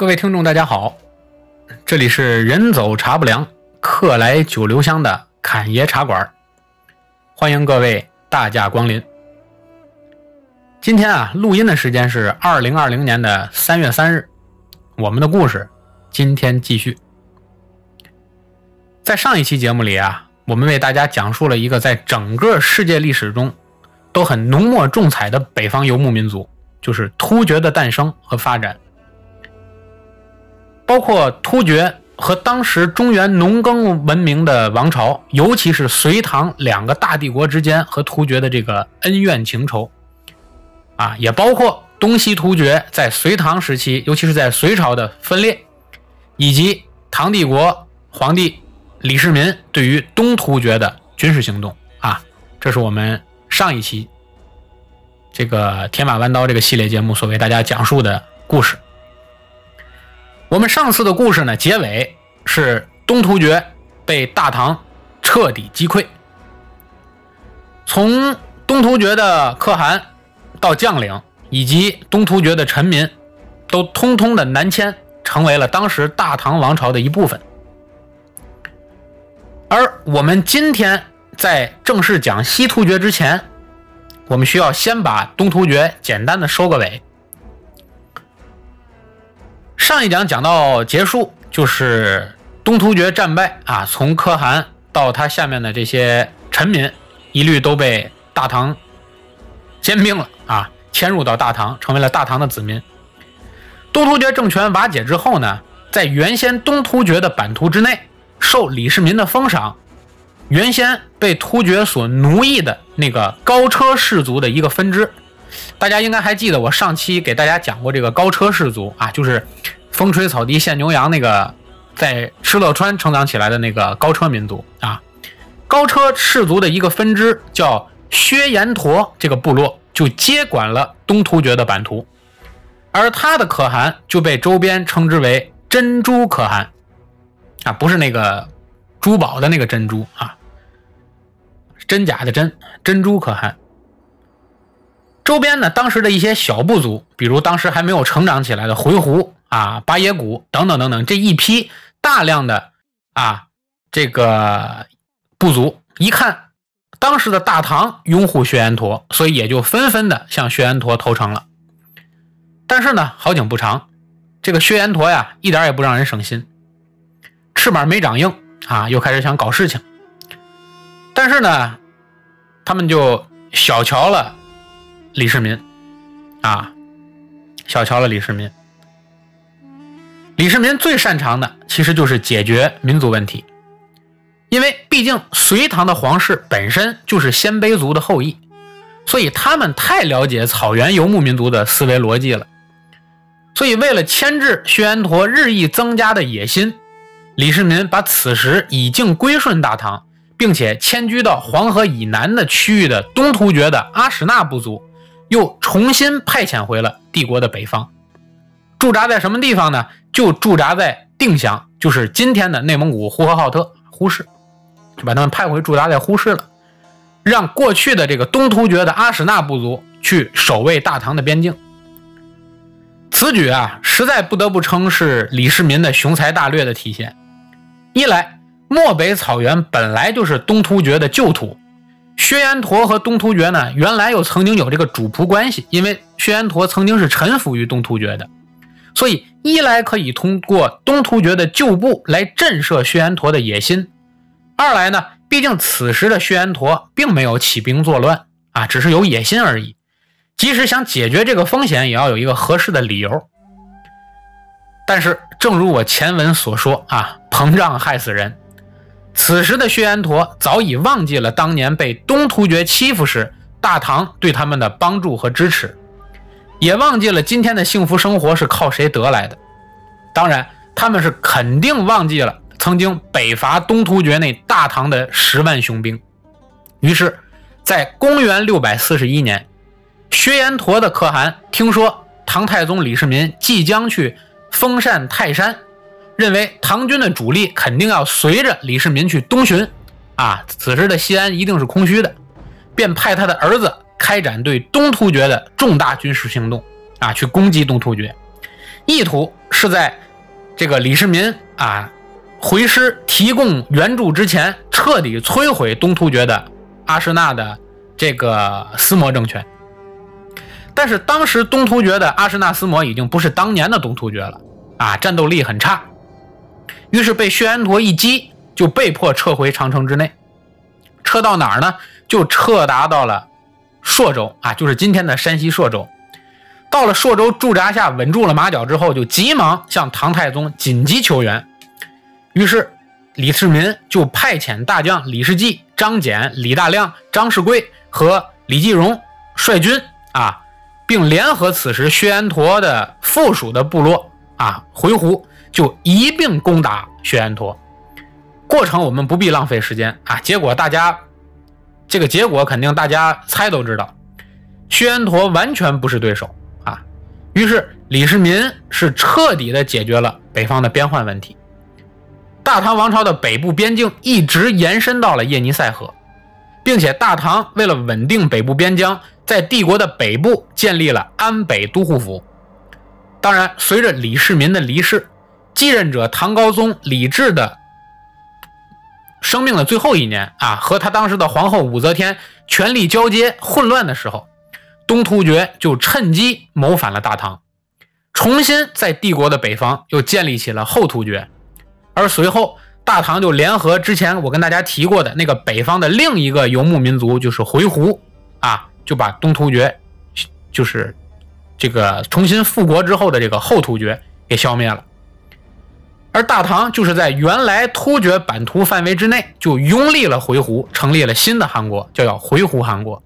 各位听众，大家好，这里是人走茶不凉，客来酒留香的侃爷茶馆，欢迎各位大驾光临。今天啊，录音的时间是二零二零年的三月三日，我们的故事今天继续。在上一期节目里啊，我们为大家讲述了一个在整个世界历史中都很浓墨重彩的北方游牧民族，就是突厥的诞生和发展。包括突厥和当时中原农耕文明的王朝，尤其是隋唐两个大帝国之间和突厥的这个恩怨情仇，啊，也包括东西突厥在隋唐时期，尤其是在隋朝的分裂，以及唐帝国皇帝李世民对于东突厥的军事行动，啊，这是我们上一期这个铁马弯刀这个系列节目所为大家讲述的故事。我们上次的故事呢，结尾是东突厥被大唐彻底击溃，从东突厥的可汗到将领以及东突厥的臣民，都通通的南迁，成为了当时大唐王朝的一部分。而我们今天在正式讲西突厥之前，我们需要先把东突厥简单的收个尾。上一讲讲到结束，就是东突厥战败啊，从可汗到他下面的这些臣民，一律都被大唐兼并了啊，迁入到大唐，成为了大唐的子民。东突厥政权瓦解之后呢，在原先东突厥的版图之内，受李世民的封赏，原先被突厥所奴役的那个高车氏族的一个分支，大家应该还记得，我上期给大家讲过这个高车氏族啊，就是。风吹草低见牛羊，那个在敕勒川成长起来的那个高车民族啊，高车氏族的一个分支叫薛延陀，这个部落就接管了东突厥的版图，而他的可汗就被周边称之为珍珠可汗啊，不是那个珠宝的那个珍珠啊，真假的真珍珠可汗。周边呢，当时的一些小部族，比如当时还没有成长起来的回鹘。啊，巴耶古等等等等，这一批大量的啊，这个部族一看当时的大唐拥护薛延陀，所以也就纷纷的向薛延陀投诚了。但是呢，好景不长，这个薛延陀呀，一点也不让人省心，翅膀没长硬啊，又开始想搞事情。但是呢，他们就小瞧了李世民啊，小瞧了李世民。李世民最擅长的其实就是解决民族问题，因为毕竟隋唐的皇室本身就是鲜卑族的后裔，所以他们太了解草原游牧民族的思维逻辑了。所以为了牵制薛延陀日益增加的野心，李世民把此时已经归顺大唐，并且迁居到黄河以南的区域的东突厥的阿史那部族，又重新派遣回了帝国的北方。驻扎在什么地方呢？就驻扎在定襄，就是今天的内蒙古呼和浩特呼市，就把他们派回驻扎在呼市了，让过去的这个东突厥的阿史那部族去守卫大唐的边境。此举啊，实在不得不称是李世民的雄才大略的体现。一来，漠北草原本来就是东突厥的旧土，薛延陀和东突厥呢，原来又曾经有这个主仆关系，因为薛延陀曾经是臣服于东突厥的。所以，一来可以通过东突厥的旧部来震慑薛延陀的野心；二来呢，毕竟此时的薛延陀并没有起兵作乱啊，只是有野心而已。即使想解决这个风险，也要有一个合适的理由。但是，正如我前文所说啊，膨胀害死人。此时的薛延陀早已忘记了当年被东突厥欺负时，大唐对他们的帮助和支持。也忘记了今天的幸福生活是靠谁得来的，当然，他们是肯定忘记了曾经北伐东突厥那大唐的十万雄兵。于是，在公元六百四十一年，薛延陀的可汗听说唐太宗李世民即将去封禅泰山，认为唐军的主力肯定要随着李世民去东巡，啊，此时的西安一定是空虚的，便派他的儿子。开展对东突厥的重大军事行动啊，去攻击东突厥，意图是在这个李世民啊回师提供援助之前，彻底摧毁东突厥的阿史那的这个思摩政权。但是当时东突厥的阿史那思摩已经不是当年的东突厥了啊，战斗力很差，于是被薛延陀一击，就被迫撤回长城之内。撤到哪儿呢？就撤达到了朔州啊，就是今天的山西朔州。到了朔州驻扎下，稳住了马脚之后，就急忙向唐太宗紧急求援。于是李世民就派遣大将李世济、张俭、李大亮、张世贵和李继荣率军啊，并联合此时薛延陀的附属的部落啊回鹘，就一并攻打薛延陀。过程我们不必浪费时间啊，结果大家这个结果肯定大家猜都知道，薛延陀完全不是对手啊。于是李世民是彻底的解决了北方的边患问题。大唐王朝的北部边境一直延伸到了叶尼塞河，并且大唐为了稳定北部边疆，在帝国的北部建立了安北都护府。当然，随着李世民的离世，继任者唐高宗李治的生命的最后一年啊，和他当时的皇后武则天权力交接混乱的时候。东突厥就趁机谋反了大唐，重新在帝国的北方又建立起了后突厥，而随后大唐就联合之前我跟大家提过的那个北方的另一个游牧民族，就是回鹘啊，就把东突厥，就是这个重新复国之后的这个后突厥给消灭了，而大唐就是在原来突厥版图范围之内就拥立了回鹘，成立了新的汗国，叫叫回鹘汗国。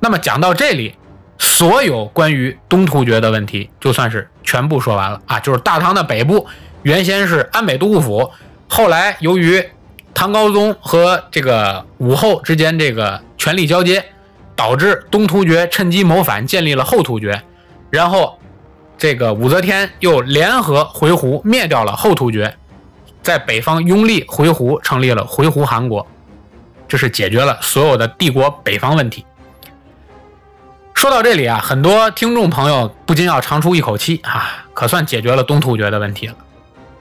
那么讲到这里，所有关于东突厥的问题就算是全部说完了啊！就是大唐的北部原先是安北都护府，后来由于唐高宗和这个武后之间这个权力交接，导致东突厥趁机谋反，建立了后突厥，然后这个武则天又联合回鹘灭掉了后突厥，在北方拥立回鹘，成立了回鹘汗国，这是解决了所有的帝国北方问题。说到这里啊，很多听众朋友不禁要长出一口气啊，可算解决了东突厥的问题了。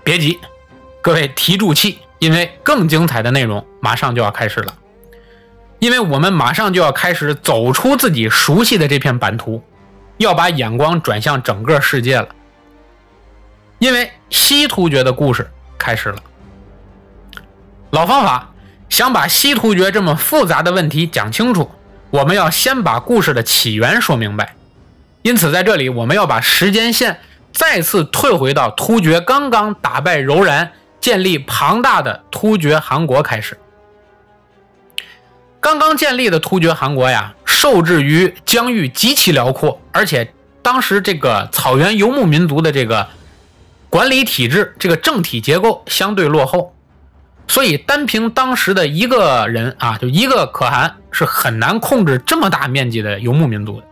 别急，各位提住气，因为更精彩的内容马上就要开始了。因为我们马上就要开始走出自己熟悉的这片版图，要把眼光转向整个世界了。因为西突厥的故事开始了。老方法，想把西突厥这么复杂的问题讲清楚。我们要先把故事的起源说明白，因此在这里我们要把时间线再次退回到突厥刚刚打败柔然、建立庞大的突厥汗国开始。刚刚建立的突厥汗国呀，受制于疆域极其辽阔，而且当时这个草原游牧民族的这个管理体制、这个政体结构相对落后。所以，单凭当时的一个人啊，就一个可汗，是很难控制这么大面积的游牧民族的。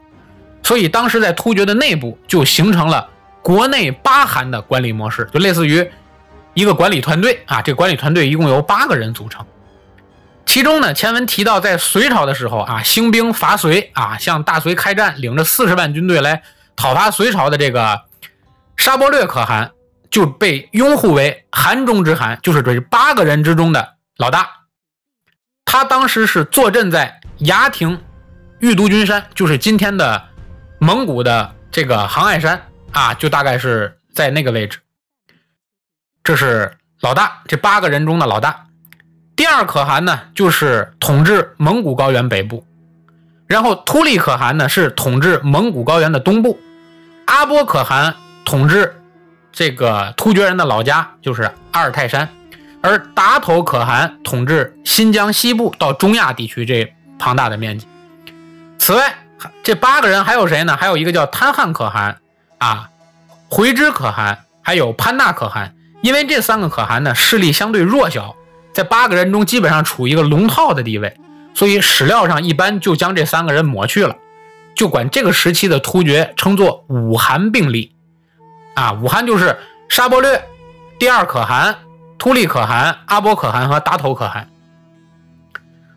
所以，当时在突厥的内部就形成了国内八汗的管理模式，就类似于一个管理团队啊。这个管理团队一共由八个人组成。其中呢，前文提到，在隋朝的时候啊，兴兵伐隋啊，向大隋开战，领着四十万军队来讨伐隋朝的这个沙伯略可汗。就被拥护为韩中之韩，就是这八个人之中的老大。他当时是坐镇在牙亭玉都君山，就是今天的蒙古的这个杭爱山啊，就大概是在那个位置。这是老大，这八个人中的老大。第二可汗呢，就是统治蒙古高原北部，然后突利可汗呢是统治蒙古高原的东部，阿波可汗统治。这个突厥人的老家就是阿尔泰山，而达头可汗统治新疆西部到中亚地区这庞大的面积。此外，这八个人还有谁呢？还有一个叫贪汗可汗啊，回支可汗，还有潘纳可汗。因为这三个可汗呢势力相对弱小，在八个人中基本上处于一个龙套的地位，所以史料上一般就将这三个人抹去了，就管这个时期的突厥称作五汗并立。啊，五汗就是沙伯略、第二可汗、突利可汗、阿波可汗和达头可汗。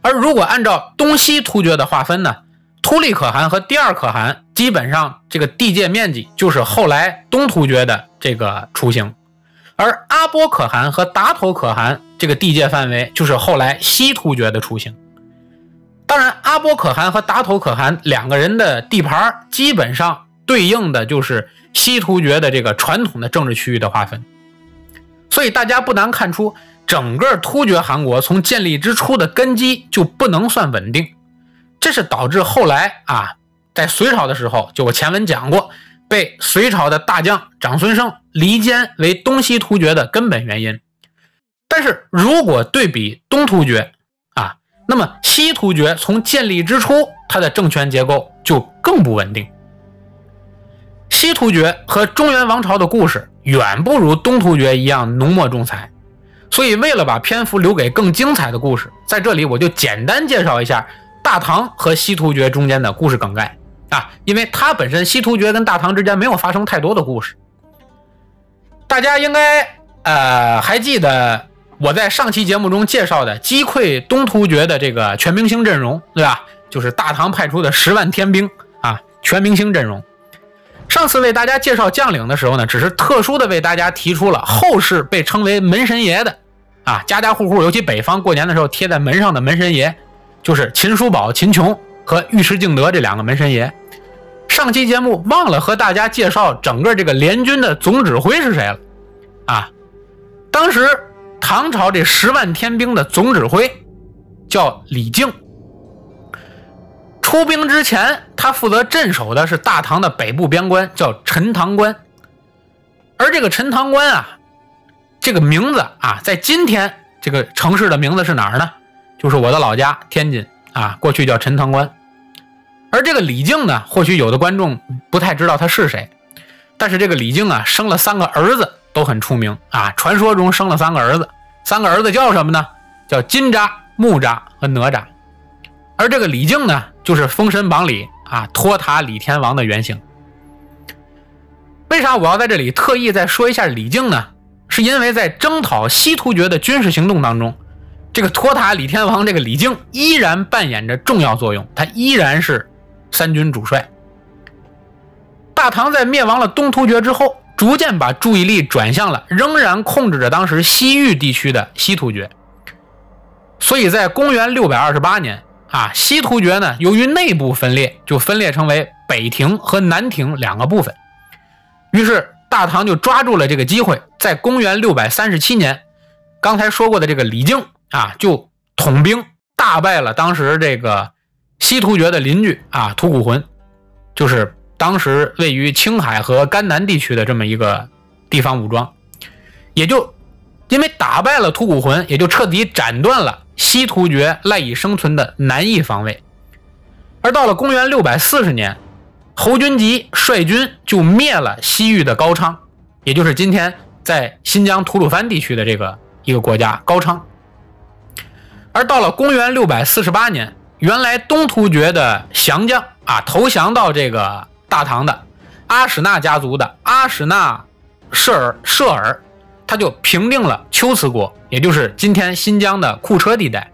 而如果按照东西突厥的划分呢，突利可汗和第二可汗基本上这个地界面积就是后来东突厥的这个雏形，而阿波可汗和达头可汗这个地界范围就是后来西突厥的雏形。当然，阿波可汗和达头可汗两个人的地盘基本上对应的就是西突厥的这个传统的政治区域的划分，所以大家不难看出，整个突厥汗国从建立之初的根基就不能算稳定，这是导致后来啊，在隋朝的时候，就我前文讲过，被隋朝的大将长孙晟离间为东西突厥的根本原因。但是如果对比东突厥，啊那么西突厥从建立之初，它的政权结构就更不稳定。西突厥和中原王朝的故事远不如东突厥一样浓墨重彩，所以为了把篇幅留给更精彩的故事，在这里我就简单介绍一下大唐和西突厥中间的故事梗概啊，因为它本身西突厥跟大唐之间没有发生太多的故事，大家应该呃还记得。我在上期节目中介绍的击溃东突厥的这个全明星阵容，对吧？就是大唐派出的十万天兵啊，全明星阵容。上次为大家介绍将领的时候呢，只是特殊的为大家提出了后世被称为门神爷的啊，家家户户，尤其北方过年的时候贴在门上的门神爷，就是秦叔宝、秦琼和尉迟敬德这两个门神爷。上期节目忘了和大家介绍整个这个联军的总指挥是谁了啊？当时。唐朝这十万天兵的总指挥叫李靖。出兵之前，他负责镇守的是大唐的北部边关，叫陈塘关。而这个陈塘关啊，这个名字啊，在今天这个城市的名字是哪儿呢？就是我的老家天津啊，过去叫陈塘关。而这个李靖呢，或许有的观众不太知道他是谁，但是这个李靖啊，生了三个儿子。都很出名啊！传说中生了三个儿子，三个儿子叫什么呢？叫金吒、木吒和哪吒。而这个李靖呢，就是《封神榜》里啊托塔李天王的原型。为啥我要在这里特意再说一下李靖呢？是因为在征讨西突厥的军事行动当中，这个托塔李天王这个李靖依然扮演着重要作用，他依然是三军主帅。大唐在灭亡了东突厥之后。逐渐把注意力转向了仍然控制着当时西域地区的西突厥，所以在公元六百二十八年啊，西突厥呢由于内部分裂，就分裂成为北庭和南庭两个部分。于是大唐就抓住了这个机会，在公元六百三十七年，刚才说过的这个李靖啊，就统兵大败了当时这个西突厥的邻居啊吐谷浑，就是。当时位于青海和甘南地区的这么一个地方武装，也就因为打败了吐谷浑，也就彻底斩断了西突厥赖以生存的南翼防卫。而到了公元六百四十年，侯君集率军就灭了西域的高昌，也就是今天在新疆吐鲁番地区的这个一个国家高昌。而到了公元六百四十八年，原来东突厥的降将啊投降到这个。大唐的阿史那家族的阿史那舍尔舍尔，他就平定了龟兹国，也就是今天新疆的库车地带，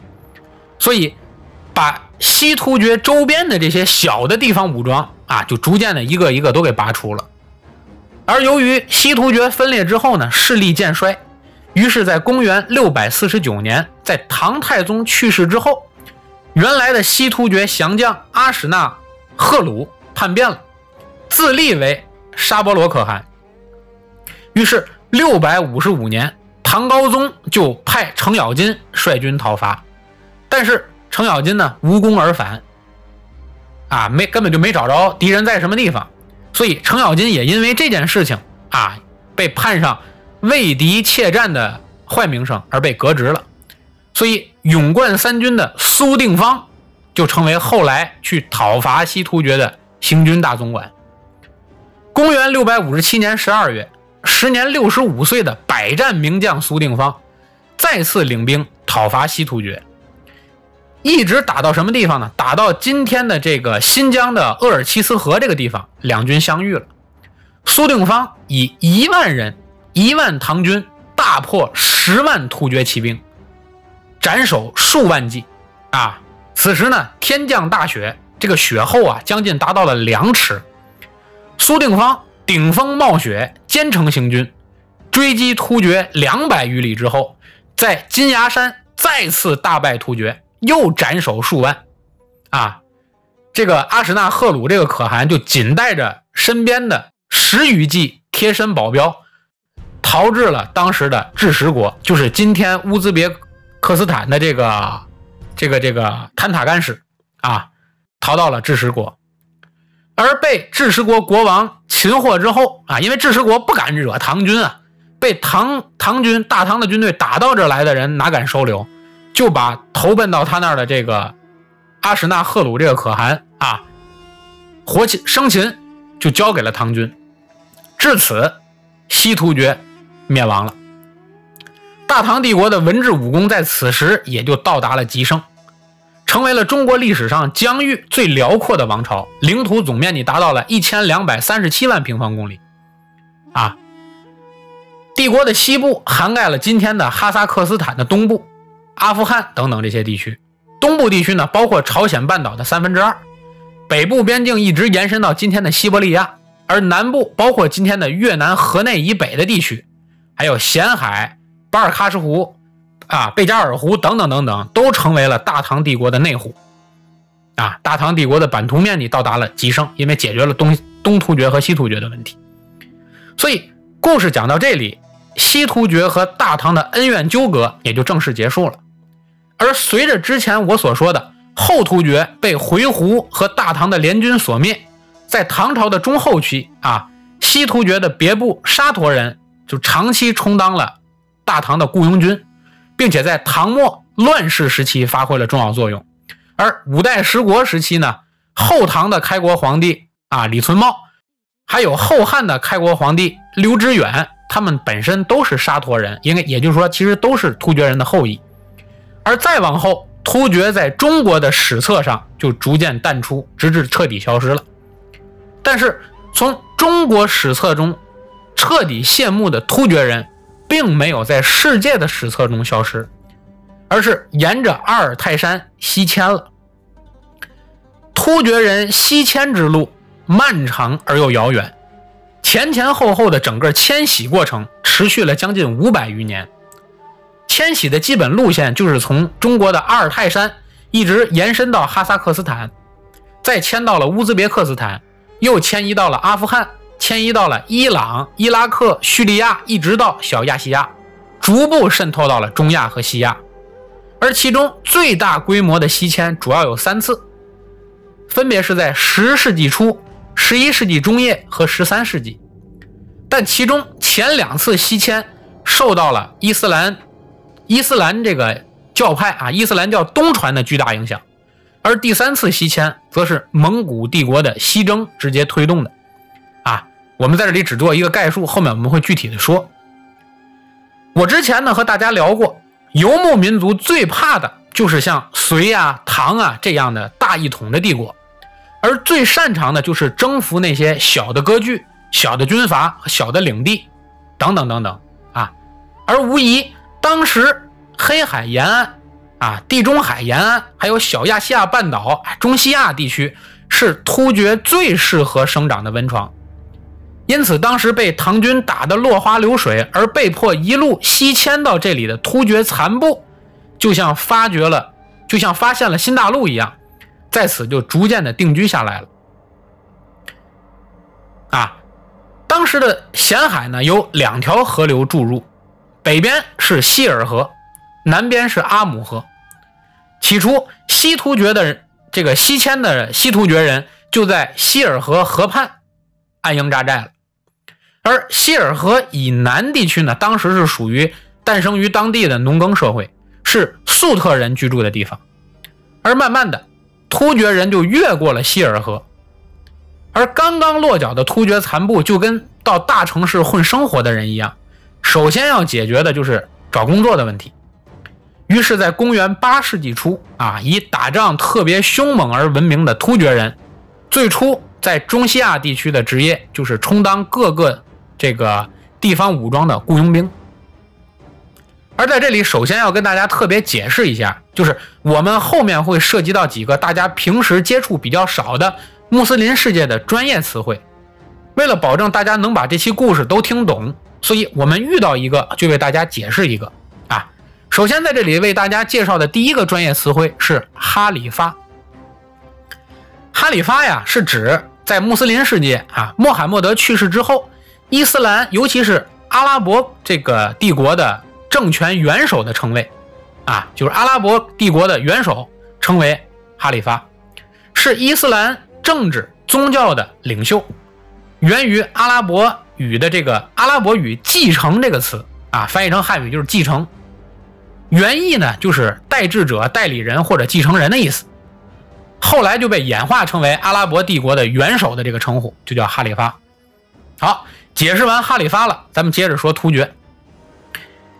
所以把西突厥周边的这些小的地方武装啊，就逐渐的一个一个都给拔除了。而由于西突厥分裂之后呢，势力渐衰，于是，在公元六百四十九年，在唐太宗去世之后，原来的西突厥降将阿史那赫鲁叛变了。自立为沙伯罗可汗，于是六百五十五年，唐高宗就派程咬金率军讨伐，但是程咬金呢无功而返，啊，没根本就没找着敌人在什么地方，所以程咬金也因为这件事情啊，被判上畏敌怯战的坏名声而被革职了，所以勇冠三军的苏定方就成为后来去讨伐西突厥的行军大总管。公元六百五十七年十二月，时年六十五岁的百战名将苏定方再次领兵讨伐西突厥，一直打到什么地方呢？打到今天的这个新疆的鄂尔齐斯河这个地方，两军相遇了。苏定方以一万人、一万唐军大破十万突厥骑兵，斩首数万计。啊，此时呢，天降大雪，这个雪厚啊，将近达到了两尺。苏定方顶风冒雪，兼程行军，追击突厥两百余里之后，在金牙山再次大败突厥，又斩首数万。啊，这个阿史那赫鲁这个可汗就仅带着身边的十余骑贴身保镖，逃至了当时的智什国，就是今天乌兹别克斯坦的这个这个这个坦塔干市啊，逃到了智什国。而被智石国国王擒获之后啊，因为智石国不敢惹唐军啊，被唐唐军大唐的军队打到这来的人哪敢收留，就把投奔到他那儿的这个阿史那赫鲁这个可汗啊，活擒生擒，就交给了唐军。至此，西突厥灭亡了。大唐帝国的文治武功在此时也就到达了极盛。成为了中国历史上疆域最辽阔的王朝，领土总面积达到了一千两百三十七万平方公里。啊，帝国的西部涵盖了今天的哈萨克斯坦的东部、阿富汗等等这些地区。东部地区呢，包括朝鲜半岛的三分之二，北部边境一直延伸到今天的西伯利亚，而南部包括今天的越南河内以北的地区，还有咸海、巴尔喀什湖。啊，贝加尔湖等等等等，都成为了大唐帝国的内湖。啊，大唐帝国的版图面积到达了极盛，因为解决了东东突厥和西突厥的问题。所以，故事讲到这里，西突厥和大唐的恩怨纠葛也就正式结束了。而随着之前我所说的后突厥被回鹘和大唐的联军所灭，在唐朝的中后期啊，西突厥的别部沙陀人就长期充当了大唐的雇佣军。并且在唐末乱世时期发挥了重要作用，而五代十国时期呢，后唐的开国皇帝啊李存茂，还有后汉的开国皇帝刘知远，他们本身都是沙陀人，应该也就是说，其实都是突厥人的后裔。而再往后，突厥在中国的史册上就逐渐淡出，直至彻底消失了。但是从中国史册中彻底谢幕的突厥人。并没有在世界的史册中消失，而是沿着阿尔泰山西迁了。突厥人西迁之路漫长而又遥远，前前后后的整个迁徙过程持续了将近五百余年。迁徙的基本路线就是从中国的阿尔泰山一直延伸到哈萨克斯坦，再迁到了乌兹别克斯坦，又迁移到了阿富汗。迁移到了伊朗、伊拉克、叙利亚，一直到小亚细亚，逐步渗透到了中亚和西亚。而其中最大规模的西迁主要有三次，分别是在十世纪初、十一世纪中叶和十三世纪。但其中前两次西迁受到了伊斯兰、伊斯兰这个教派啊，伊斯兰教东传的巨大影响，而第三次西迁则是蒙古帝国的西征直接推动的。我们在这里只做一个概述，后面我们会具体的说。我之前呢和大家聊过，游牧民族最怕的就是像隋啊、唐啊这样的大一统的帝国，而最擅长的就是征服那些小的割据、小的军阀小的领地等等等等啊。而无疑，当时黑海沿岸啊、地中海沿岸，还有小亚细亚半岛、中西亚地区，是突厥最适合生长的温床。因此，当时被唐军打得落花流水，而被迫一路西迁到这里的突厥残部，就像发掘了，就像发现了新大陆一样，在此就逐渐的定居下来了。啊，当时的咸海呢有两条河流注入，北边是希尔河，南边是阿姆河。起初，西突厥的这个西迁的西突厥人就在希尔河河畔安营扎寨了。而希尔河以南地区呢，当时是属于诞生于当地的农耕社会，是粟特人居住的地方。而慢慢的，突厥人就越过了希尔河，而刚刚落脚的突厥残部就跟到大城市混生活的人一样，首先要解决的就是找工作的问题。于是，在公元八世纪初啊，以打仗特别凶猛而闻名的突厥人，最初在中西亚地区的职业就是充当各个。这个地方武装的雇佣兵，而在这里，首先要跟大家特别解释一下，就是我们后面会涉及到几个大家平时接触比较少的穆斯林世界的专业词汇，为了保证大家能把这期故事都听懂，所以我们遇到一个就为大家解释一个啊。首先在这里为大家介绍的第一个专业词汇是哈里发。哈里发呀，是指在穆斯林世界啊，穆罕默德去世之后，伊斯兰尤其是阿拉伯这个帝国的政权元首的称谓啊，就是阿拉伯帝国的元首称为哈里发，是伊斯兰政治宗教的领袖。源于阿拉伯语的这个阿拉伯语“继承”这个词啊，翻译成汉语就是“继承”，原意呢就是代志者、代理人或者继承人的意思。后来就被演化成为阿拉伯帝国的元首的这个称呼，就叫哈里发。好，解释完哈里发了，咱们接着说突厥。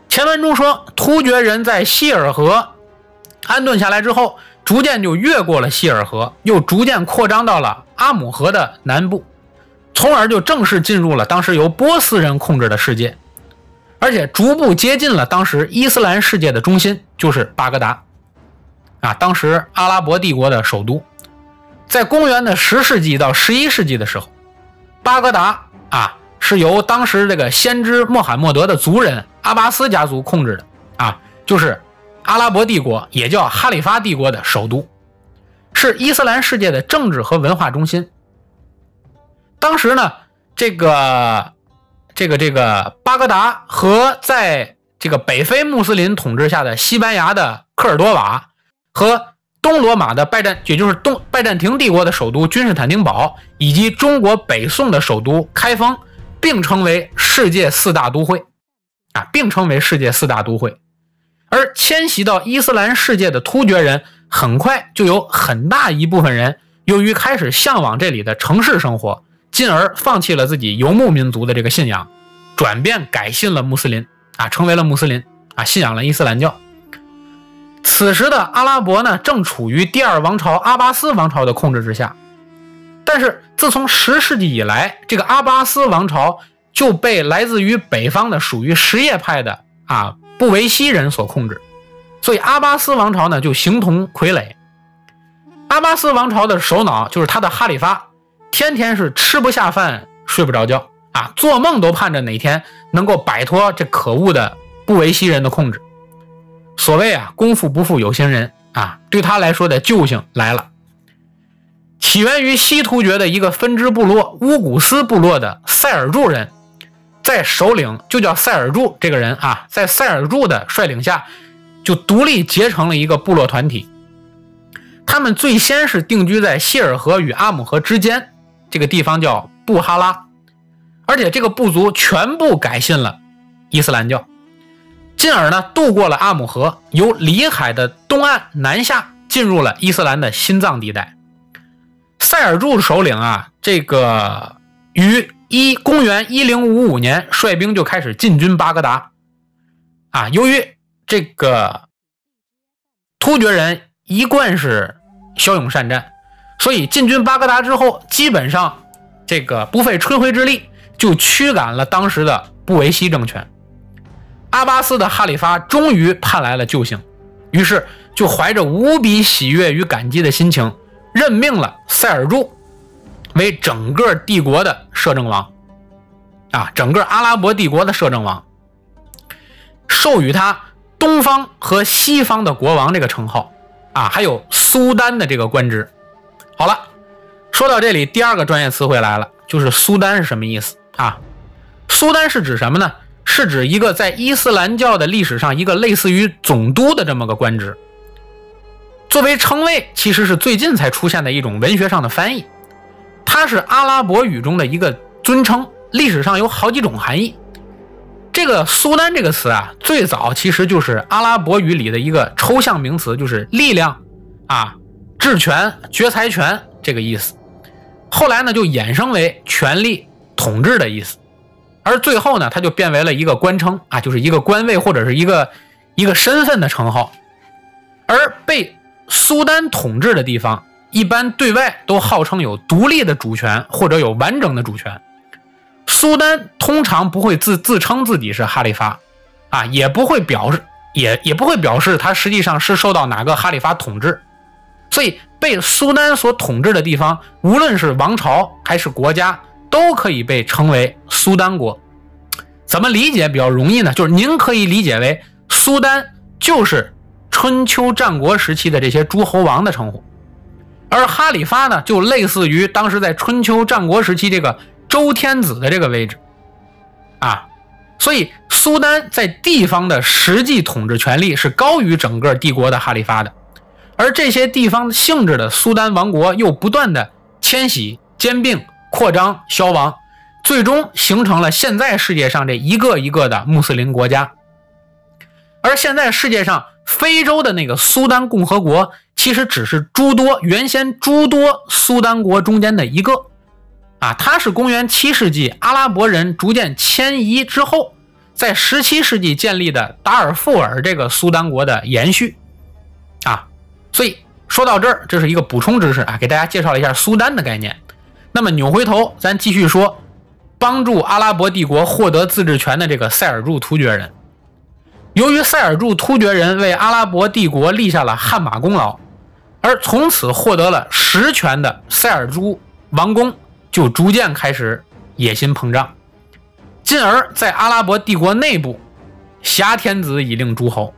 前文中说，突厥人在希尔河安顿下来之后，逐渐就越过了希尔河，又逐渐扩张到了阿姆河的南部。从而就正式进入了当时由波斯人控制的世界，而且逐步接近了当时伊斯兰世界的中心，就是巴格达，啊，当时阿拉伯帝国的首都。在公元的十世纪到十一世纪的时候，巴格达啊是由当时这个先知穆罕默德的族人阿巴斯家族控制的，啊，就是阿拉伯帝国，也叫哈里发帝国的首都，是伊斯兰世界的政治和文化中心。当时呢，这个、这个、这个巴格达和在这个北非穆斯林统治下的西班牙的科尔多瓦和东罗马的拜占，也就是东拜占庭帝国的首都君士坦丁堡，以及中国北宋的首都开封，并称为世界四大都会，啊，并称为世界四大都会。而迁徙到伊斯兰世界的突厥人，很快就有很大一部分人，由于开始向往这里的城市生活。进而放弃了自己游牧民族的这个信仰，转变改信了穆斯林啊，成为了穆斯林啊，信仰了伊斯兰教。此时的阿拉伯呢，正处于第二王朝阿巴斯王朝的控制之下。但是自从十世纪以来，这个阿巴斯王朝就被来自于北方的属于什叶派的啊布维希人所控制，所以阿巴斯王朝呢就形同傀儡。阿巴斯王朝的首脑就是他的哈里发。天天是吃不下饭，睡不着觉啊，做梦都盼着哪天能够摆脱这可恶的布维希人的控制。所谓啊，功夫不负有心人啊，对他来说的救星来了。起源于西突厥的一个分支部落乌古斯部落的塞尔柱人，在首领就叫塞尔柱这个人啊，在塞尔柱的率领下，就独立结成了一个部落团体。他们最先是定居在希尔河与阿姆河之间。这个地方叫布哈拉，而且这个部族全部改信了伊斯兰教，进而呢渡过了阿姆河，由里海的东岸南下，进入了伊斯兰的心脏地带。塞尔柱首领啊，这个于一公元一零五五年率兵就开始进军巴格达，啊，由于这个突厥人一贯是骁勇善战。所以进军巴格达之后，基本上这个不费吹灰之力就驱赶了当时的布维希政权。阿巴斯的哈里发终于盼来了救星，于是就怀着无比喜悦与感激的心情，任命了塞尔柱为整个帝国的摄政王，啊，整个阿拉伯帝国的摄政王，授予他东方和西方的国王这个称号，啊，还有苏丹的这个官职。好了，说到这里，第二个专业词汇来了，就是苏丹是什么意思啊？苏丹是指什么呢？是指一个在伊斯兰教的历史上一个类似于总督的这么个官职。作为称谓，其实是最近才出现的一种文学上的翻译。它是阿拉伯语中的一个尊称，历史上有好几种含义。这个苏丹这个词啊，最早其实就是阿拉伯语里的一个抽象名词，就是力量啊。治权、决裁权这个意思，后来呢就衍生为权力、统治的意思，而最后呢，它就变为了一个官称啊，就是一个官位或者是一个一个身份的称号。而被苏丹统治的地方，一般对外都号称有独立的主权或者有完整的主权。苏丹通常不会自自称自己是哈里发，啊，也不会表示也也不会表示他实际上是受到哪个哈里发统治。所以，被苏丹所统治的地方，无论是王朝还是国家，都可以被称为苏丹国。怎么理解比较容易呢？就是您可以理解为苏丹就是春秋战国时期的这些诸侯王的称呼，而哈里发呢，就类似于当时在春秋战国时期这个周天子的这个位置啊。所以苏丹在地方的实际统治权力是高于整个帝国的哈里发的，而这些地方性质的苏丹王国又不断的迁徙、兼并、扩张、消亡。最终形成了现在世界上这一个一个的穆斯林国家，而现在世界上非洲的那个苏丹共和国，其实只是诸多原先诸多苏丹国中间的一个，啊，它是公元七世纪阿拉伯人逐渐迁移之后，在十七世纪建立的达尔富尔这个苏丹国的延续，啊，所以说到这儿，这是一个补充知识啊，给大家介绍了一下苏丹的概念。那么扭回头，咱继续说。帮助阿拉伯帝国获得自治权的这个塞尔柱突厥人，由于塞尔柱突厥人为阿拉伯帝国立下了汗马功劳，而从此获得了实权的塞尔柱王公就逐渐开始野心膨胀，进而，在阿拉伯帝国内部，挟天子以令诸侯，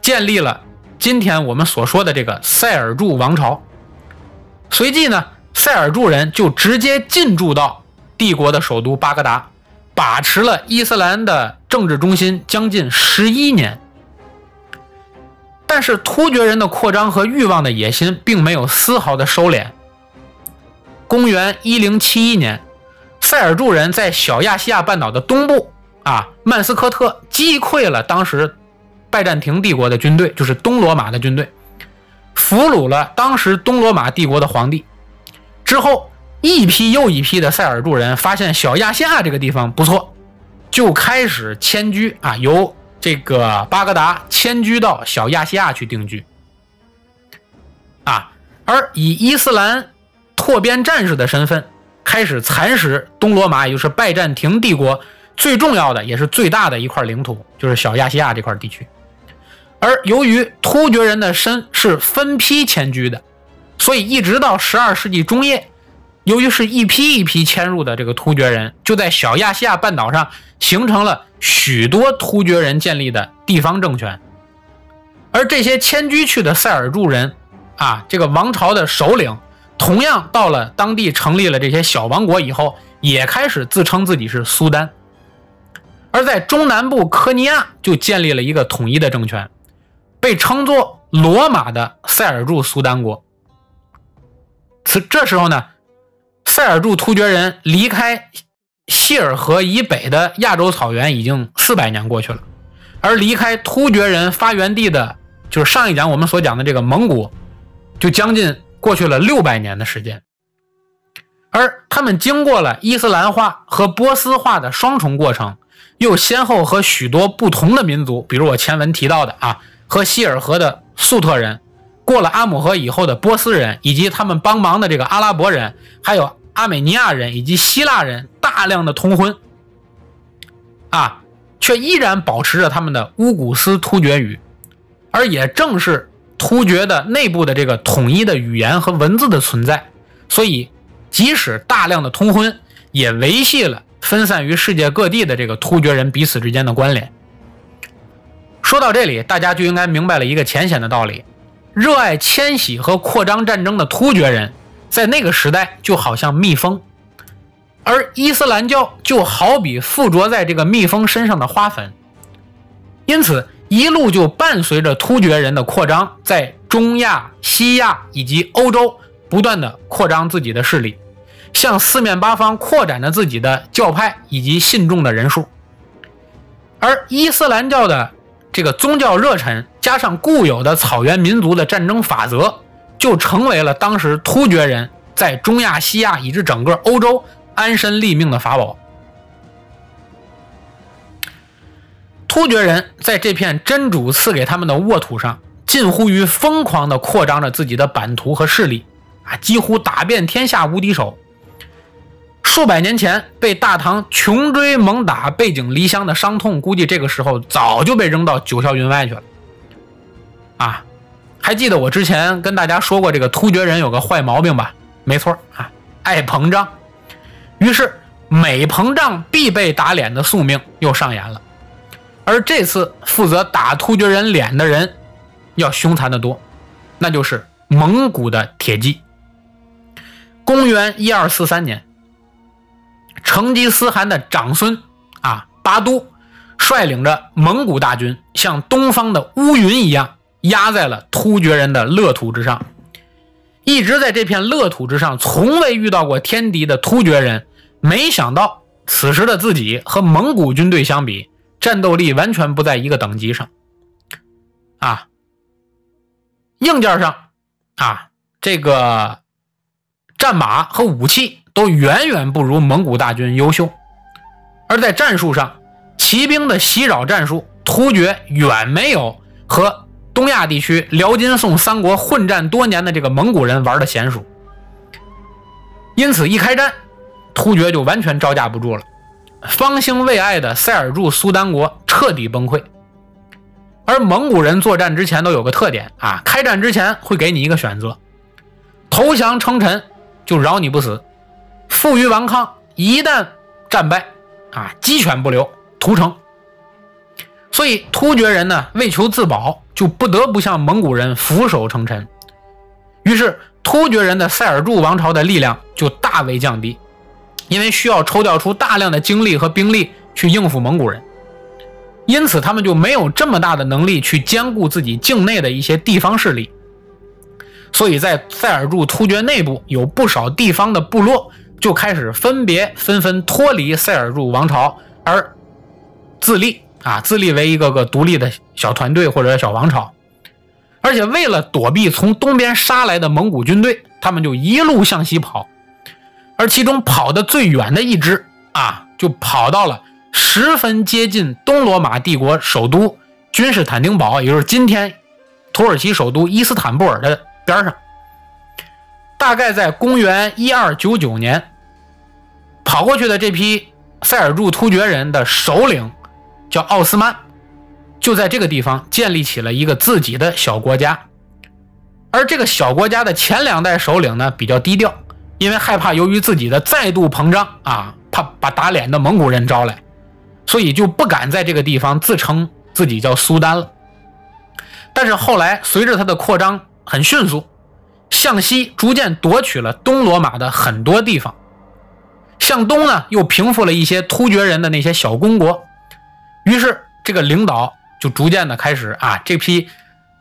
建立了今天我们所说的这个塞尔柱王朝。随即呢，塞尔柱人就直接进驻到。帝国的首都巴格达，把持了伊斯兰的政治中心将近十一年。但是突厥人的扩张和欲望的野心并没有丝毫的收敛。公元一零七一年，塞尔柱人在小亚细亚半岛的东部啊曼斯科特击溃了当时拜占庭帝国的军队，就是东罗马的军队，俘虏了当时东罗马帝国的皇帝之后。一批又一批的塞尔柱人发现小亚细亚这个地方不错，就开始迁居啊，由这个巴格达迁居到小亚细亚去定居啊，而以伊斯兰拓边战士的身份开始蚕食东罗马，也就是拜占庭帝国最重要的也是最大的一块领土，就是小亚细亚这块地区。而由于突厥人的身是分批迁居的，所以一直到十二世纪中叶。由于是一批一批迁入的这个突厥人，就在小亚细亚半岛上形成了许多突厥人建立的地方政权，而这些迁居去的塞尔柱人，啊，这个王朝的首领，同样到了当地成立了这些小王国以后，也开始自称自己是苏丹，而在中南部科尼亚就建立了一个统一的政权，被称作罗马的塞尔柱苏丹国。此这时候呢。塞尔柱突厥人离开希尔河以北的亚洲草原已经四百年过去了，而离开突厥人发源地的，就是上一讲我们所讲的这个蒙古，就将近过去了六百年的时间。而他们经过了伊斯兰化和波斯化的双重过程，又先后和许多不同的民族，比如我前文提到的啊，和希尔河的粟特人，过了阿姆河以后的波斯人，以及他们帮忙的这个阿拉伯人，还有。阿美尼亚人以及希腊人大量的通婚，啊，却依然保持着他们的乌古斯突厥语，而也正是突厥的内部的这个统一的语言和文字的存在，所以即使大量的通婚，也维系了分散于世界各地的这个突厥人彼此之间的关联。说到这里，大家就应该明白了一个浅显的道理：热爱迁徙和扩张战争的突厥人。在那个时代，就好像蜜蜂，而伊斯兰教就好比附着在这个蜜蜂身上的花粉，因此一路就伴随着突厥人的扩张，在中亚、西亚以及欧洲不断的扩张自己的势力，向四面八方扩展着自己的教派以及信众的人数，而伊斯兰教的这个宗教热忱，加上固有的草原民族的战争法则。就成为了当时突厥人在中亚、西亚以至整个欧洲安身立命的法宝。突厥人在这片真主赐给他们的沃土上，近乎于疯狂地扩张着自己的版图和势力，啊，几乎打遍天下无敌手。数百年前被大唐穷追猛打、背井离乡的伤痛，估计这个时候早就被扔到九霄云外去了。啊！还记得我之前跟大家说过，这个突厥人有个坏毛病吧？没错啊，爱膨胀。于是每膨胀必被打脸的宿命又上演了。而这次负责打突厥人脸的人要凶残得多，那就是蒙古的铁骑。公元一二四三年，成吉思汗的长孙啊巴都率领着蒙古大军，像东方的乌云一样压在了突厥人的乐土之上。一直在这片乐土之上，从未遇到过天敌的突厥人，没想到此时的自己和蒙古军队相比，战斗力完全不在一个等级上。啊，硬件上啊，这个战马和武器都远远不如蒙古大军优秀，而在战术上，骑兵的袭扰战术，突厥远没有和。东亚地区辽金宋三国混战多年的这个蒙古人玩的娴熟，因此一开战，突厥就完全招架不住了。方兴未艾的塞尔柱苏丹国彻底崩溃。而蒙古人作战之前都有个特点啊，开战之前会给你一个选择：投降称臣就饶你不死；负隅顽抗，一旦战败啊，鸡犬不留，屠城。所以突厥人呢，为求自保。就不得不向蒙古人俯首称臣，于是突厥人的塞尔柱王朝的力量就大为降低，因为需要抽调出大量的精力和兵力去应付蒙古人，因此他们就没有这么大的能力去兼顾自己境内的一些地方势力，所以在塞尔柱突厥内部有不少地方的部落就开始分别纷纷脱离塞尔柱王朝而自立。啊，自立为一个个独立的小团队或者小王朝，而且为了躲避从东边杀来的蒙古军队，他们就一路向西跑，而其中跑得最远的一支啊，就跑到了十分接近东罗马帝国首都君士坦丁堡，也就是今天土耳其首都伊斯坦布尔的边上。大概在公元一二九九年，跑过去的这批塞尔柱突厥人的首领。叫奥斯曼，就在这个地方建立起了一个自己的小国家。而这个小国家的前两代首领呢，比较低调，因为害怕由于自己的再度膨胀啊，怕把打脸的蒙古人招来，所以就不敢在这个地方自称自己叫苏丹了。但是后来随着他的扩张很迅速，向西逐渐夺取了东罗马的很多地方，向东呢又平复了一些突厥人的那些小公国。于是，这个领导就逐渐的开始啊，这批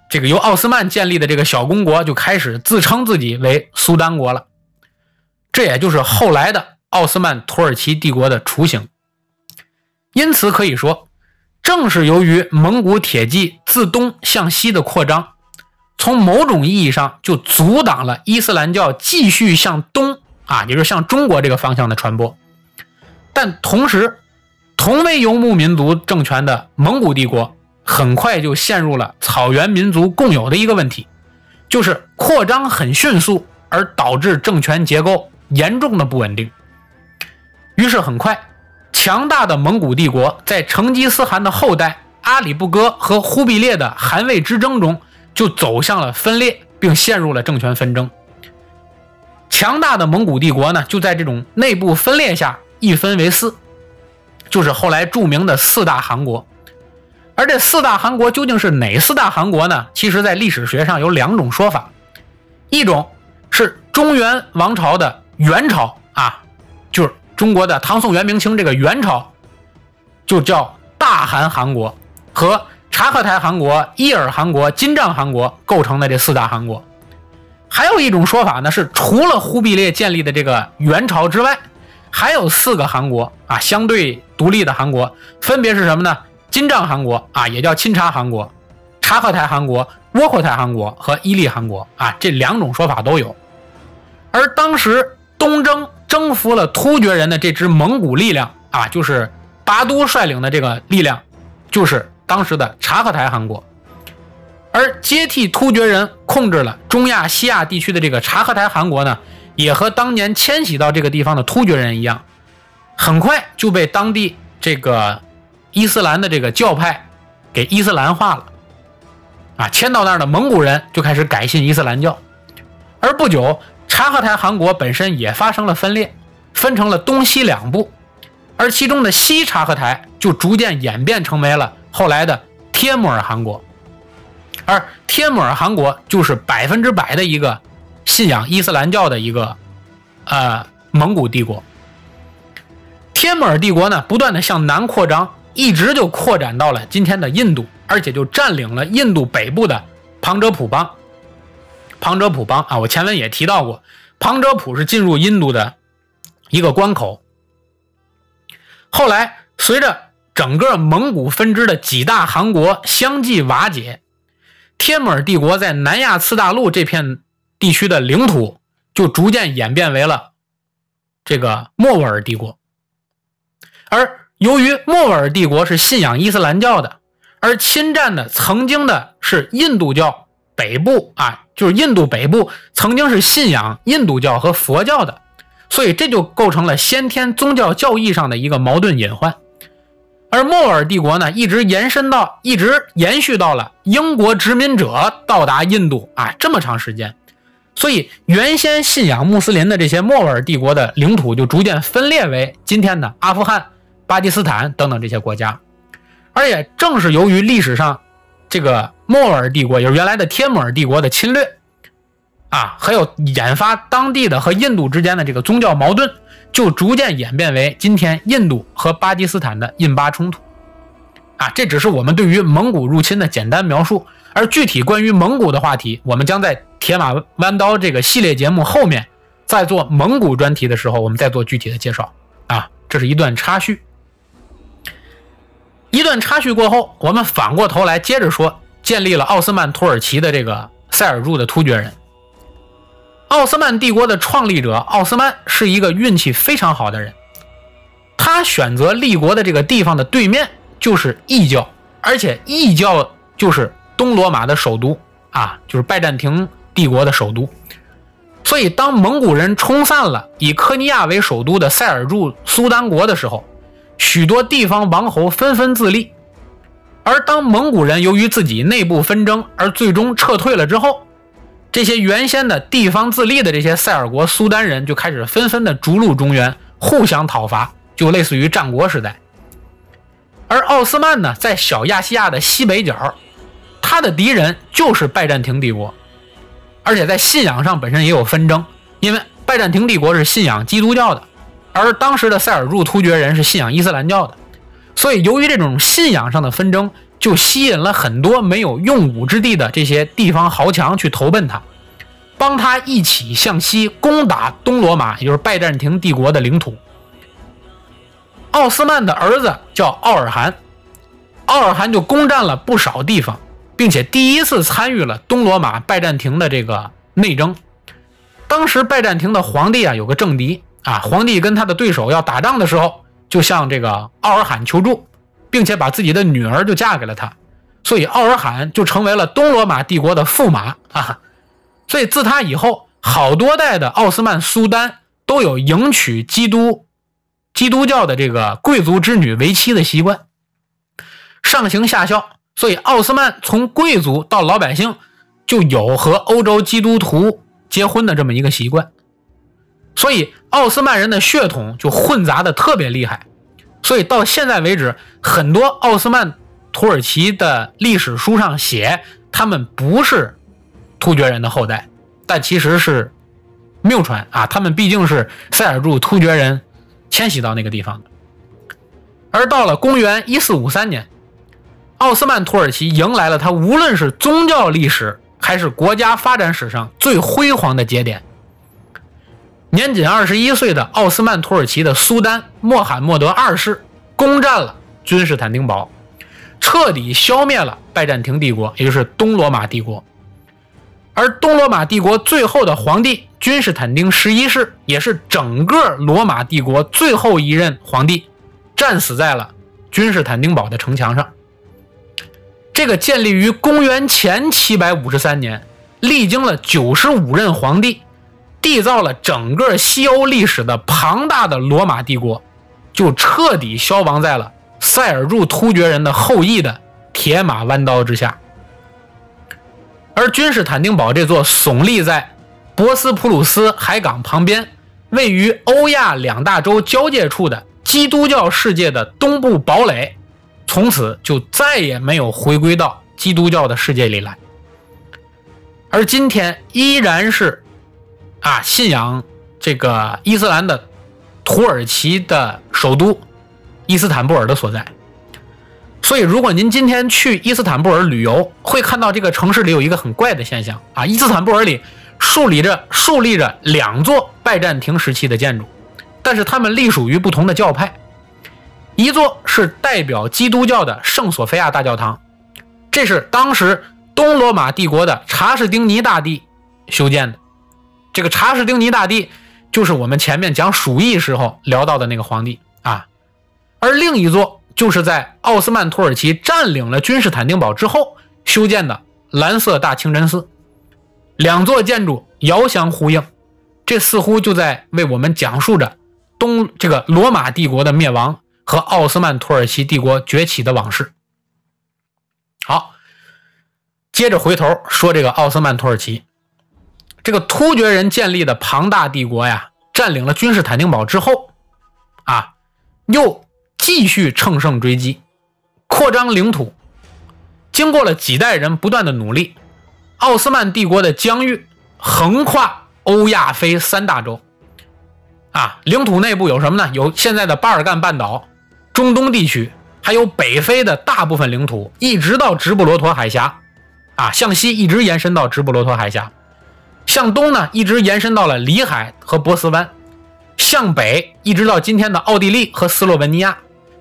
这个由奥斯曼建立的这个小公国就开始自称自己为苏丹国了。这也就是后来的奥斯曼土耳其帝国的雏形。因此可以说，正是由于蒙古铁骑自东向西的扩张，从某种意义上就阻挡了伊斯兰教继续向东啊，也就是向中国这个方向的传播。但同时，从未游牧民族政权的蒙古帝国，很快就陷入了草原民族共有的一个问题，就是扩张很迅速，而导致政权结构严重的不稳定。于是，很快，强大的蒙古帝国在成吉思汗的后代阿里不哥和忽必烈的汗位之争中，就走向了分裂，并陷入了政权纷争。强大的蒙古帝国呢，就在这种内部分裂下一分为四。就是后来著名的四大汗国，而这四大汗国究竟是哪四大汗国呢？其实，在历史学上有两种说法，一种是中原王朝的元朝啊，就是中国的唐宋元明清这个元朝，就叫大汗汗国，和察合台汗国、伊尔汗国、金帐汗国构成的这四大汗国。还有一种说法呢，是除了忽必烈建立的这个元朝之外。还有四个汗国啊，相对独立的汗国，分别是什么呢？金帐汗国啊，也叫钦察汗国；察合台汗国、窝阔台汗国和伊利汗国啊，这两种说法都有。而当时东征征服了突厥人的这支蒙古力量啊，就是拔都率领的这个力量，就是当时的察合台汗国。而接替突厥人控制了中亚、西亚地区的这个察合台汗国呢？也和当年迁徙到这个地方的突厥人一样，很快就被当地这个伊斯兰的这个教派给伊斯兰化了。啊，迁到那儿的蒙古人就开始改信伊斯兰教。而不久，察合台汗国本身也发生了分裂，分成了东西两部。而其中的西察合台就逐渐演变成为了后来的帖木儿汗国，而帖木儿汗国就是百分之百的一个信仰伊斯兰教的一个呃蒙古帝国。帖木儿帝国呢，不断的向南扩张，一直就扩展到了今天的印度，而且就占领了印度北部的旁遮普邦。旁遮普邦啊，我前文也提到过，旁遮普是进入印度的一个关口。后来，随着整个蒙古分支的几大汗国相继瓦解，帖木儿帝国在南亚次大陆这片地区的领土就逐渐演变为了这个莫卧儿帝国。而由于莫卧儿帝国是信仰伊斯兰教的，而侵占的曾经的是印度教北部啊，就是印度北部曾经是信仰印度教和佛教的。所以这就构成了先天宗教教义上的一个矛盾隐患，而莫卧儿帝国呢，一直延伸到，一直延续到了英国殖民者到达印度啊这么长时间，所以原先信仰穆斯林的这些莫卧儿帝国的领土就逐渐分裂为今天的阿富汗、巴基斯坦等等这些国家，而也正是由于历史上这个莫卧儿帝国，也是原来的帖木儿帝国的侵略。啊，还有引发当地的和印度之间的这个宗教矛盾，就逐渐演变为今天印度和巴基斯坦的印巴冲突。啊，这只是我们对于蒙古入侵的简单描述，而具体关于蒙古的话题，我们将在《铁马弯刀》这个系列节目后面，在做蒙古专题的时候，我们再做具体的介绍。啊，这是一段插叙。一段插叙过后，我们反过头来接着说，建立了奥斯曼土耳其的这个塞尔柱的突厥人。奥斯曼帝国的创立者奥斯曼是一个运气非常好的人，他选择立国的这个地方的对面就是异教，而且异教就是东罗马的首都啊，就是拜占庭帝国的首都。所以，当蒙古人冲散了以科尼亚为首都的塞尔柱苏丹国的时候，许多地方王侯纷纷自立。而当蒙古人由于自己内部纷争而最终撤退了之后，这些原先的地方自立的这些塞尔国苏丹人就开始纷纷的逐鹿中原，互相讨伐，就类似于战国时代。而奥斯曼呢，在小亚细亚的西北角，他的敌人就是拜占庭帝国，而且在信仰上本身也有纷争，因为拜占庭帝国是信仰基督教的，而当时的塞尔柱突厥人是信仰伊斯兰教的，所以由于这种信仰上的纷争。就吸引了很多没有用武之地的这些地方豪强去投奔他，帮他一起向西攻打东罗马，也就是拜占庭帝国的领土。奥斯曼的儿子叫奥尔罕，奥尔罕就攻占了不少地方，并且第一次参与了东罗马拜占庭的这个内争。当时拜占庭的皇帝啊有个政敌啊，皇帝跟他的对手要打仗的时候，就向这个奥尔罕求助。并且把自己的女儿就嫁给了他，所以奥尔罕就成为了东罗马帝国的驸马啊。所以自他以后，好多代的奥斯曼苏丹都有迎娶基督基督教的这个贵族之女为妻的习惯，上行下效。所以奥斯曼从贵族到老百姓就有和欧洲基督徒结婚的这么一个习惯，所以奥斯曼人的血统就混杂的特别厉害。所以到现在为止，很多奥斯曼土耳其的历史书上写他们不是突厥人的后代，但其实是谬传啊。他们毕竟是塞尔柱突厥人迁徙到那个地方的。而到了公元一四五三年，奥斯曼土耳其迎来了他无论是宗教历史还是国家发展史上最辉煌的节点。年仅二十一岁的奥斯曼土耳其的苏丹穆罕默德二世攻占了君士坦丁堡，彻底消灭了拜占庭帝国，也就是东罗马帝国。而东罗马帝国最后的皇帝君士坦丁十一世，也是整个罗马帝国最后一任皇帝，战死在了君士坦丁堡的城墙上。这个建立于公元前七百五十三年，历经了九十五任皇帝。缔造了整个西欧历史的庞大的罗马帝国，就彻底消亡在了塞尔柱突厥人的后裔的铁马弯刀之下。而君士坦丁堡这座耸立在博斯普鲁斯海港旁边、位于欧亚两大洲交界处的基督教世界的东部堡垒，从此就再也没有回归到基督教的世界里来。而今天依然是啊，信仰这个伊斯兰的土耳其的首都伊斯坦布尔的所在。所以，如果您今天去伊斯坦布尔旅游，会看到这个城市里有一个很怪的现象啊！伊斯坦布尔里竖立着竖立着两座拜占庭时期的建筑，但是它们隶属于不同的教派。一座是代表基督教的圣索菲亚大教堂，这是当时东罗马帝国的查士丁尼大帝修建的。这个查士丁尼大帝就是我们前面讲鼠疫时候聊到的那个皇帝啊。而另一座就是在奥斯曼土耳其占领了君士坦丁堡之后修建的蓝色大清真寺。两座建筑遥相呼应，这似乎就在为我们讲述着东这个罗马帝国的灭亡。和奥斯曼土耳其帝国崛起的往事。好，接着回头说这个奥斯曼土耳其，这个突厥人建立的庞大帝国呀，占领了君士坦丁堡之后，啊，又继续乘胜追击，扩张领土。经过了几代人不断的努力，奥斯曼帝国的疆域横跨欧亚非三大洲。啊，领土内部有什么呢？有现在的巴尔干半岛。中东地区还有北非的大部分领土，一直到直布罗陀海峡，啊，向西一直延伸到直布罗陀海峡，向东呢一直延伸到了里海和波斯湾，向北一直到今天的奥地利和斯洛文尼亚，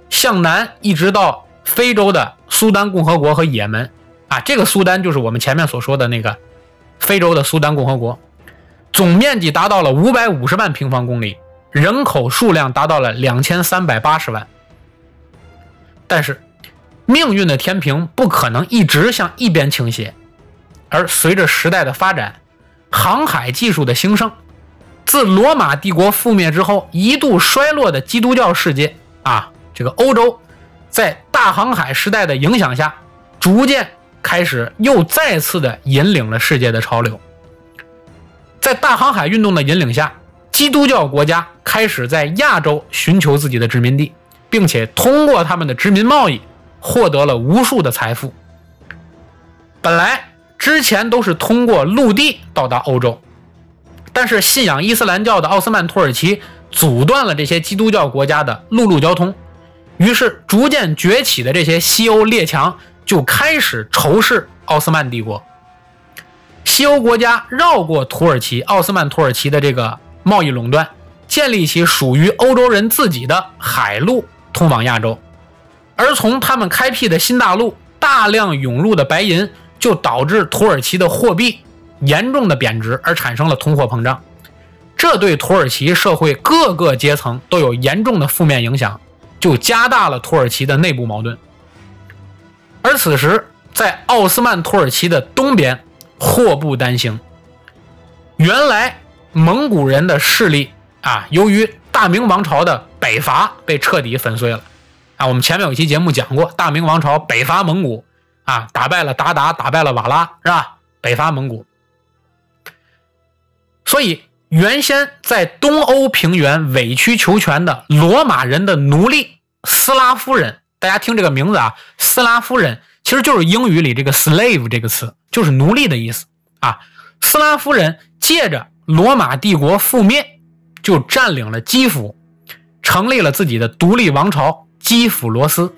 向南一直到非洲的苏丹共和国和也门，啊，这个苏丹就是我们前面所说的那个非洲的苏丹共和国，总面积达到了五百五十万平方公里，人口数量达到了两千三百八十万。但是，命运的天平不可能一直向一边倾斜，而随着时代的发展，航海技术的兴盛，自罗马帝国覆灭之后一度衰落的基督教世界啊，这个欧洲，在大航海时代的影响下，逐渐开始又再次的引领了世界的潮流。在大航海运动的引领下，基督教国家开始在亚洲寻求自己的殖民地。并且通过他们的殖民贸易，获得了无数的财富。本来之前都是通过陆地到达欧洲，但是信仰伊斯兰教的奥斯曼土耳其阻断了这些基督教国家的陆路交通，于是逐渐崛起的这些西欧列强就开始仇视奥斯曼帝国。西欧国家绕过土耳其奥斯曼土耳其的这个贸易垄断，建立起属于欧洲人自己的海路。通往亚洲，而从他们开辟的新大陆大量涌入的白银，就导致土耳其的货币严重的贬值，而产生了通货膨胀。这对土耳其社会各个阶层都有严重的负面影响，就加大了土耳其的内部矛盾。而此时，在奥斯曼土耳其的东边，祸不单行。原来蒙古人的势力啊，由于大明王朝的北伐被彻底粉碎了，啊，我们前面有一期节目讲过，大明王朝北伐蒙古，啊，打败了鞑靼，打败了瓦剌，是吧？北伐蒙古，所以原先在东欧平原委曲求全的罗马人的奴隶斯拉夫人，大家听这个名字啊，斯拉夫人其实就是英语里这个 slave 这个词，就是奴隶的意思啊。斯拉夫人借着罗马帝国覆灭。就占领了基辅，成立了自己的独立王朝基辅罗斯。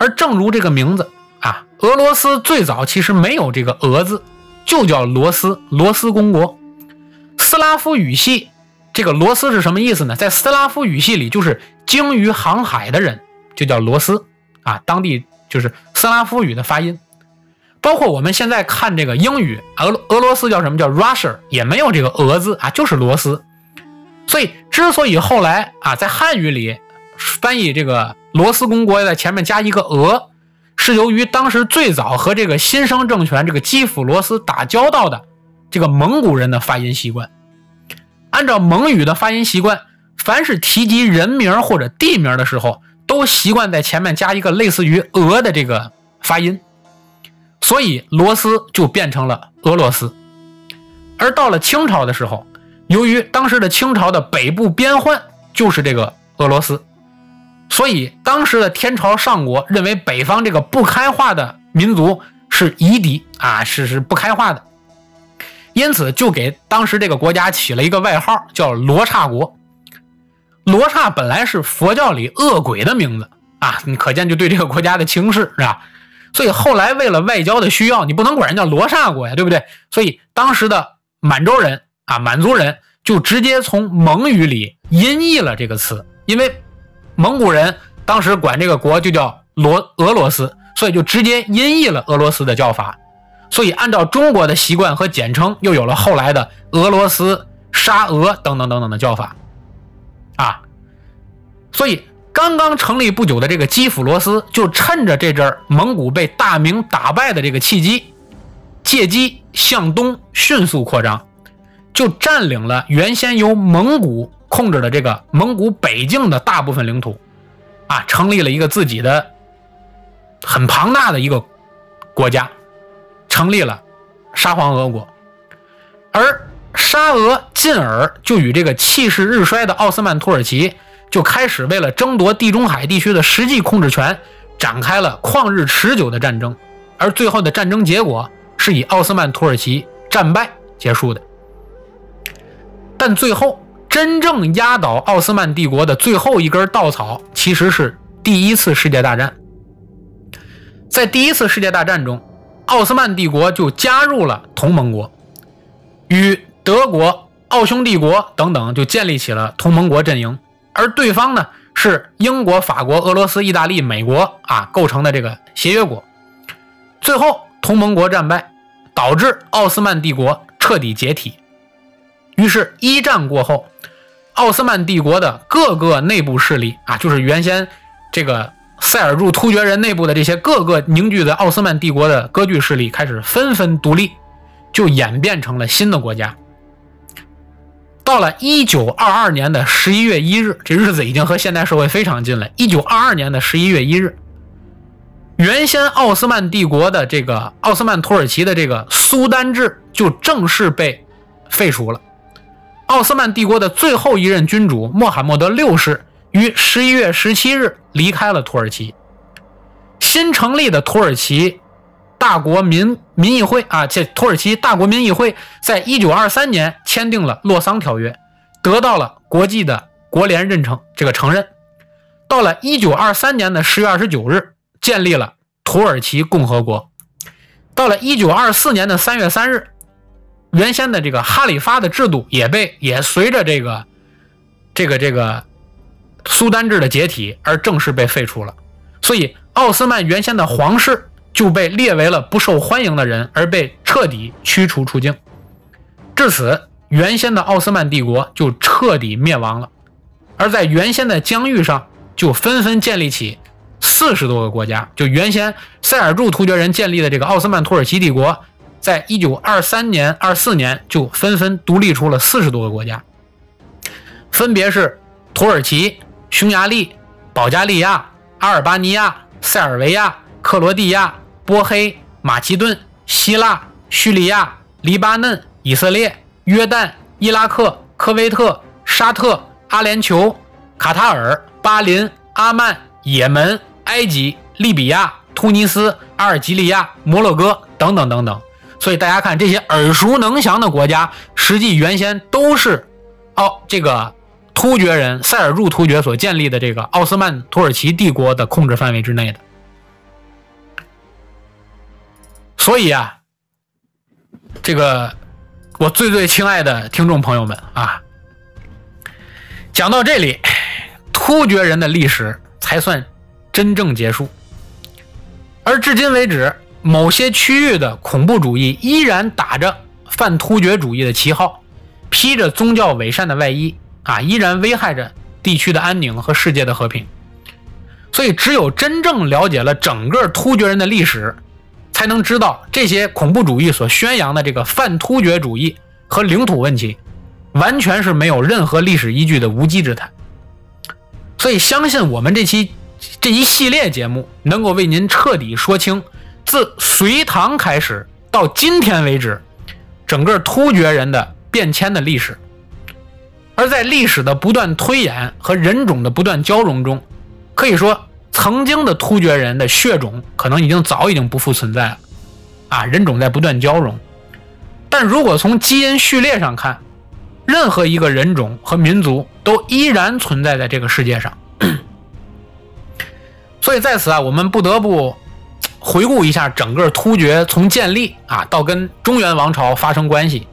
而正如这个名字啊，俄罗斯最早其实没有这个“俄”字，就叫罗斯，罗斯公国。斯拉夫语系这个“罗斯”是什么意思呢？在斯拉夫语系里，就是精于航海的人，就叫罗斯啊。当地就是斯拉夫语的发音，包括我们现在看这个英语，俄俄罗斯叫什么叫 Russia，也没有这个“俄”字啊，就是罗斯。所以，之所以后来啊，在汉语里翻译这个罗斯公国在前面加一个“俄”，是由于当时最早和这个新生政权这个基辅罗斯打交道的这个蒙古人的发音习惯。按照蒙语的发音习惯，凡是提及人名或者地名的时候，都习惯在前面加一个类似于“俄”的这个发音，所以罗斯就变成了俄罗斯。而到了清朝的时候，由于当时的清朝的北部边患就是这个俄罗斯，所以当时的天朝上国认为北方这个不开化的民族是夷狄啊，是是不开化的，因此就给当时这个国家起了一个外号，叫罗刹国。罗刹本来是佛教里恶鬼的名字啊，你可见就对这个国家的轻视是吧？所以后来为了外交的需要，你不能管人叫罗刹国呀，对不对？所以当时的满洲人啊，满族人就直接从蒙语里音译了这个词，因为蒙古人当时管这个国就叫罗俄罗斯，所以就直接音译了俄罗斯的叫法。所以按照中国的习惯和简称，又有了后来的俄罗斯、沙俄等等等等的叫法啊。所以。刚刚成立不久的这个基辅罗斯，就趁着这阵蒙古被大明打败的这个契机，借机向东迅速扩张，就占领了原先由蒙古控制的这个蒙古北境的大部分领土，啊，成立了一个自己的很庞大的一个国家，成立了沙皇俄国，而沙俄进而就与这个气势日衰的奥斯曼土耳其。就开始为了争夺地中海地区的实际控制权，展开了旷日持久的战争，而最后的战争结果是以奥斯曼土耳其战败结束的。但最后真正压倒奥斯曼帝国的最后一根稻草，其实是第一次世界大战。在第一次世界大战中，奥斯曼帝国就加入了同盟国，与德国、奥匈帝国等等就建立起了同盟国阵营。而对方呢是英国、法国、俄罗斯、意大利、美国啊构成的这个协约国，最后同盟国战败，导致奥斯曼帝国彻底解体。于是，一战过后，奥斯曼帝国的各个内部势力啊，就是原先这个塞尔柱突厥人内部的这些各个凝聚在奥斯曼帝国的割据势力，开始纷纷独立，就演变成了新的国家。到了一九二二年的十一月一日，这日子已经和现代社会非常近了。一九二二年的十一月一日，原先奥斯曼帝国的这个奥斯曼土耳其的这个苏丹制就正式被废除了。奥斯曼帝国的最后一任君主穆罕默德六世于十一月十七日离开了土耳其，新成立的土耳其。大国民民议会啊，这土耳其大国民议会在一九二三年签订了《洛桑条约》，得到了国际的国联认证这个承认。到了一九二三年的十月二十九日，建立了土耳其共和国。到了一九二四年的三月三日，原先的这个哈里发的制度也被也随着这个这个这个苏丹制的解体而正式被废除了。所以，奥斯曼原先的皇室。就被列为了不受欢迎的人，而被彻底驱除出境。至此，原先的奥斯曼帝国就彻底灭亡了。而在原先的疆域上，就纷纷建立起四十多个国家。就原先塞尔柱突厥人建立的这个奥斯曼土耳其帝国，在一九二三年、二四年就纷纷独立出了四十多个国家，分别是土耳其、匈牙利、保加利亚、阿尔巴尼亚、塞尔维亚、克罗地亚。波黑、马其顿、希腊、叙利亚、黎巴嫩、以色列、约旦、伊拉克、科威特、沙特、阿联酋、卡塔尔、巴林、阿曼、也门、埃及、利比亚、突尼斯、阿尔及利亚、摩洛哥等等等等。所以大家看这些耳熟能详的国家，实际原先都是奥这个突厥人塞尔柱突厥所建立的这个奥斯曼土耳其帝国的控制范围之内的。所以啊，这个我最最亲爱的听众朋友们啊，讲到这里，突厥人的历史才算真正结束。而至今为止，某些区域的恐怖主义依然打着泛突厥主义的旗号，披着宗教伪善的外衣啊，依然危害着地区的安宁和世界的和平。所以，只有真正了解了整个突厥人的历史。才能知道这些恐怖主义所宣扬的这个泛突厥主义和领土问题，完全是没有任何历史依据的无稽之谈。所以，相信我们这期这一系列节目能够为您彻底说清自隋唐开始到今天为止整个突厥人的变迁的历史。而在历史的不断推演和人种的不断交融中，可以说，曾经的突厥人的血种可能已经早已经不复存在了，啊，人种在不断交融。但如果从基因序列上看，任何一个人种和民族都依然存在在这个世界上。所以在此啊，我们不得不回顾一下整个突厥从建立啊到跟中原王朝发生关系，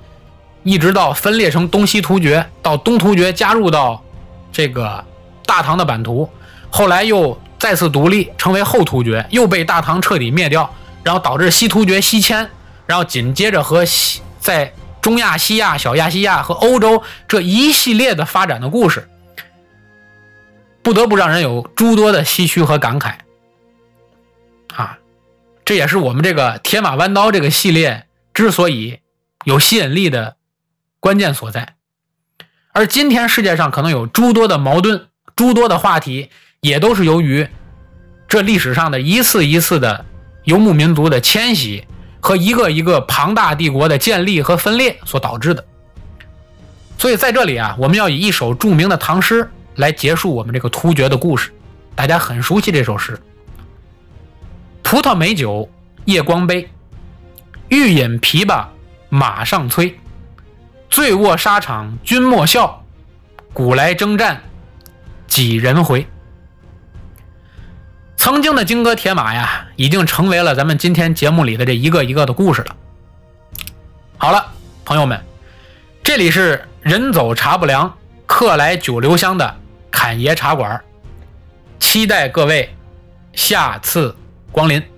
一直到分裂成东西突厥，到东突厥加入到这个大唐的版图，后来又再次独立成为后突厥，又被大唐彻底灭掉，然后导致西突厥西迁，然后紧接着和西在中亚、西亚、小亚细亚和欧洲这一系列的发展的故事。不得不让人有诸多的唏嘘和感慨，啊，这也是我们这个《铁马弯刀》这个系列之所以有吸引力的关键所在。而今天世界上可能有诸多的矛盾、诸多的话题，也都是由于这历史上的一次一次的游牧民族的迁徙和一个一个庞大帝国的建立和分裂所导致的。所以在这里啊，我们要以一首著名的唐诗。来结束我们这个突厥的故事，大家很熟悉这首诗：“葡萄美酒夜光杯，欲饮琵琶马上催。醉卧沙场君莫笑，古来征战几人回。”曾经的金戈铁马呀，已经成为了咱们今天节目里的这一个一个的故事了。好了，朋友们，这里是人走茶不凉，客来酒留香的。侃爷茶馆，期待各位下次光临。